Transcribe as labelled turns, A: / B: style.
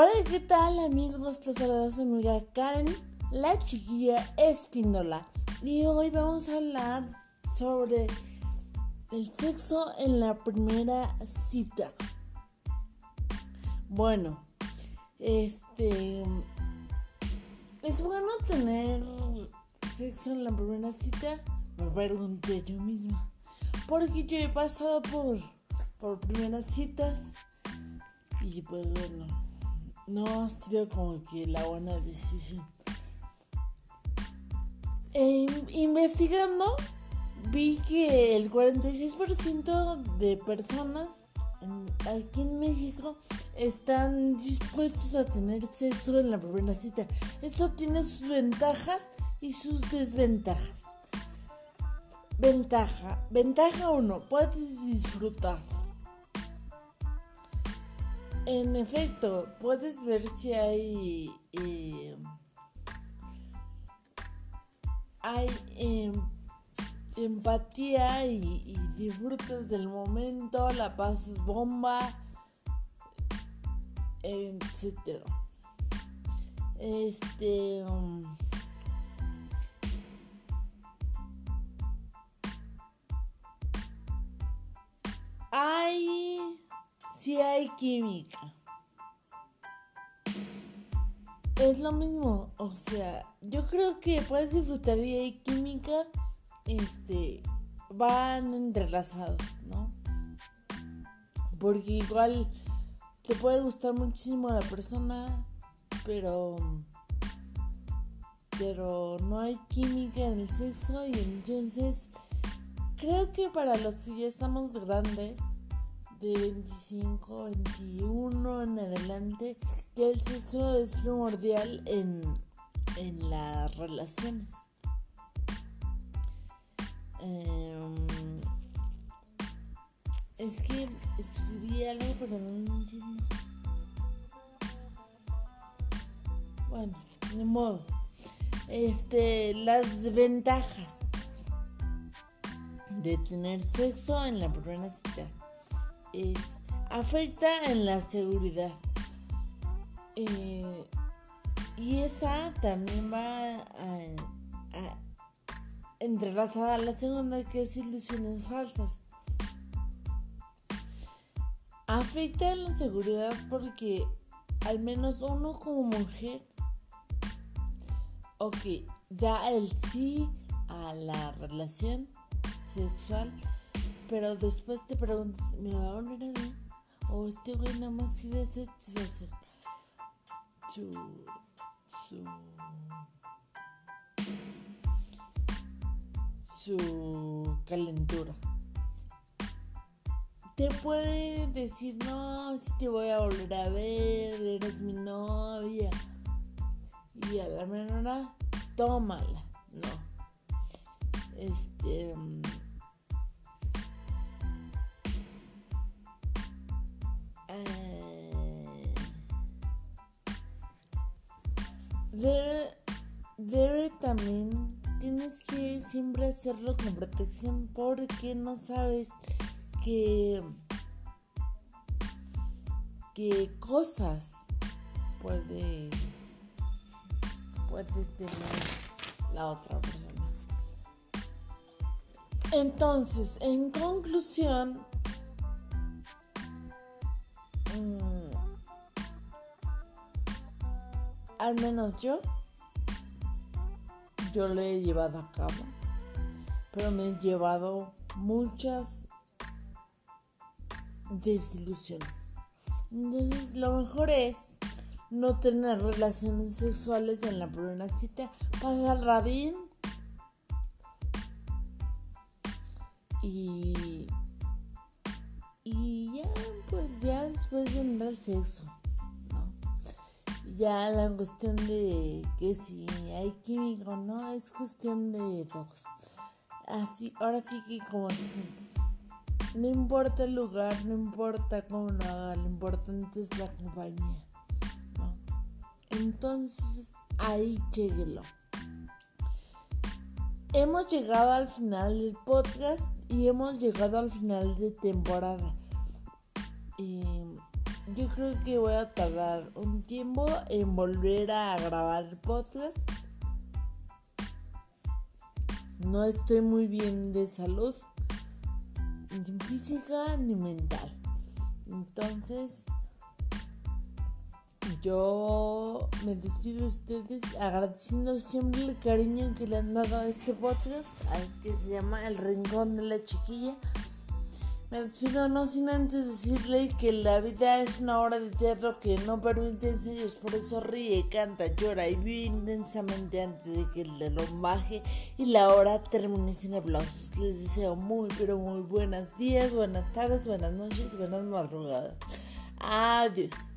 A: Hola, ¿qué tal amigos? Los saluda su amiga Karen, la chiquilla espíndola. Y hoy vamos a hablar sobre el sexo en la primera cita. Bueno, este... ¿Es bueno tener sexo en la primera cita? Me pregunté yo misma. Porque yo he pasado por, por primeras citas y pues bueno, no ha sido como que la buena decisión. E investigando, vi que el 46% de personas aquí en México están dispuestos a tener sexo en la primera cita. Esto tiene sus ventajas y sus desventajas. Ventaja. Ventaja 1. Puedes disfrutar. En efecto, puedes ver si hay... Eh, hay em, empatía y, disfrutas del momento, la pasas bomba, etc. Este... Um, hay si hay química. Es lo mismo, o sea, yo creo que puedes disfrutar y hay química, este, van entrelazados, ¿no? Porque igual te puede gustar muchísimo la persona, pero pero no hay química en el sexo y entonces creo que para los que ya estamos grandes de 25, 21 en adelante, ya el sexo es primordial en, en las relaciones. Em, es que escribí algo, pero no entiendo. Bueno, de modo. Este, las ventajas de tener sexo en la primera cita afecta en la seguridad. Eh, y esa también va a, entrelazada a la segunda que es ilusiones falsas. Afecta en la seguridad porque al menos uno como mujer, ok, da el sí a la relación sexual pero después te preguntas, ¿me va a volver a ver? O este güey nada más quiere satisfacer su, su, su calentura. Te puede decir, no, si te voy a volver a ver, eres mi novia. Y a la menor, tómala. No. Este. Debe, también, tienes que siempre hacerlo con protección porque no sabes que, que cosas puede, puede tener la otra persona. Entonces, en conclusión, al menos yo, yo lo he llevado a cabo, pero me he llevado muchas desilusiones. Entonces lo mejor es no tener relaciones sexuales en la primera cita, pasarla bien y, y ya, pues ya después vendrá el sexo ya la cuestión de que si hay químico no es cuestión de dos. Así, ahora sí que como dicen, no importa el lugar, no importa cómo lo haga, lo importante es la compañía. Entonces, ahí lléguelo. Hemos llegado al final del podcast y hemos llegado al final de temporada. Yo creo que voy a tardar un tiempo en volver a grabar podcast. No estoy muy bien de salud, ni física ni mental. Entonces, yo me despido de ustedes agradeciendo siempre el cariño que le han dado a este podcast, que se llama El Rincón de la Chiquilla. Me despido no sin antes decirle que la vida es una obra de teatro que no permite ensayos, por eso ríe, canta, llora y vive intensamente antes de que el telón baje y la hora termine sin aplausos. Les deseo muy pero muy buenos días, buenas tardes, buenas noches, buenas madrugadas. Adiós.